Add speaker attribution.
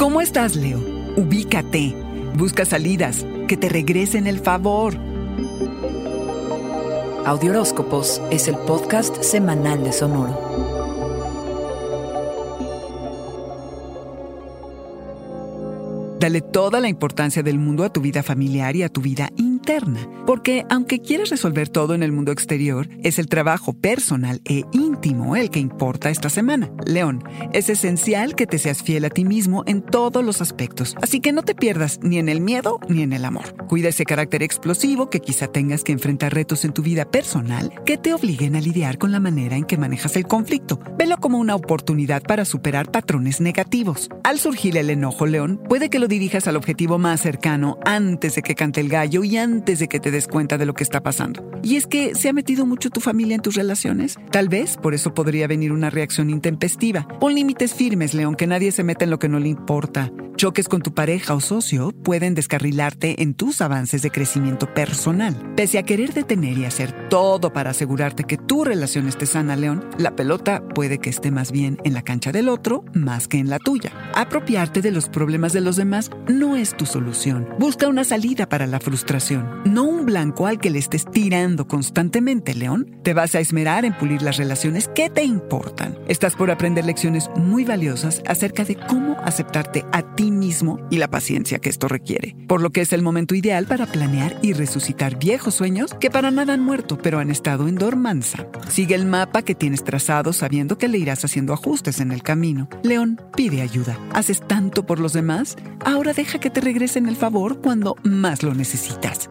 Speaker 1: ¿Cómo estás, Leo? Ubícate. Busca salidas que te regresen el favor.
Speaker 2: Audioróscopos es el podcast semanal de Sonoro.
Speaker 1: Dale toda la importancia del mundo a tu vida familiar y a tu vida porque aunque quieras resolver todo en el mundo exterior, es el trabajo personal e íntimo el que importa esta semana. León, es esencial que te seas fiel a ti mismo en todos los aspectos, así que no te pierdas ni en el miedo ni en el amor. Cuida ese carácter explosivo que quizá tengas que enfrentar retos en tu vida personal que te obliguen a lidiar con la manera en que manejas el conflicto. Velo como una oportunidad para superar patrones negativos. Al surgir el enojo, León, puede que lo dirijas al objetivo más cercano antes de que cante el gallo y antes de que te des cuenta de lo que está pasando. Y es que se ha metido mucho tu familia en tus relaciones. Tal vez por eso podría venir una reacción intempestiva. Pon límites firmes, León, que nadie se meta en lo que no le importa. Choques con tu pareja o socio pueden descarrilarte en tus avances de crecimiento personal. Pese a querer detener y hacer todo para asegurarte que tu relación esté sana, León, la pelota puede que esté más bien en la cancha del otro más que en la tuya. Apropiarte de los problemas de los demás no es tu solución. Busca una salida para la frustración, no un blanco al que le estés tirando constantemente, León. Te vas a esmerar en pulir las relaciones que te importan. Estás por aprender lecciones muy valiosas acerca de cómo aceptarte a ti mismo y la paciencia que esto requiere. Por lo que es el momento ideal para planear y resucitar viejos sueños que para nada han muerto, pero han estado en dormanza. Sigue el mapa que tienes trazado sabiendo que le irás haciendo ajustes en el camino. León, pide ayuda. ¿Haces tanto por los demás? Ahora deja que te regresen el favor cuando más lo necesitas.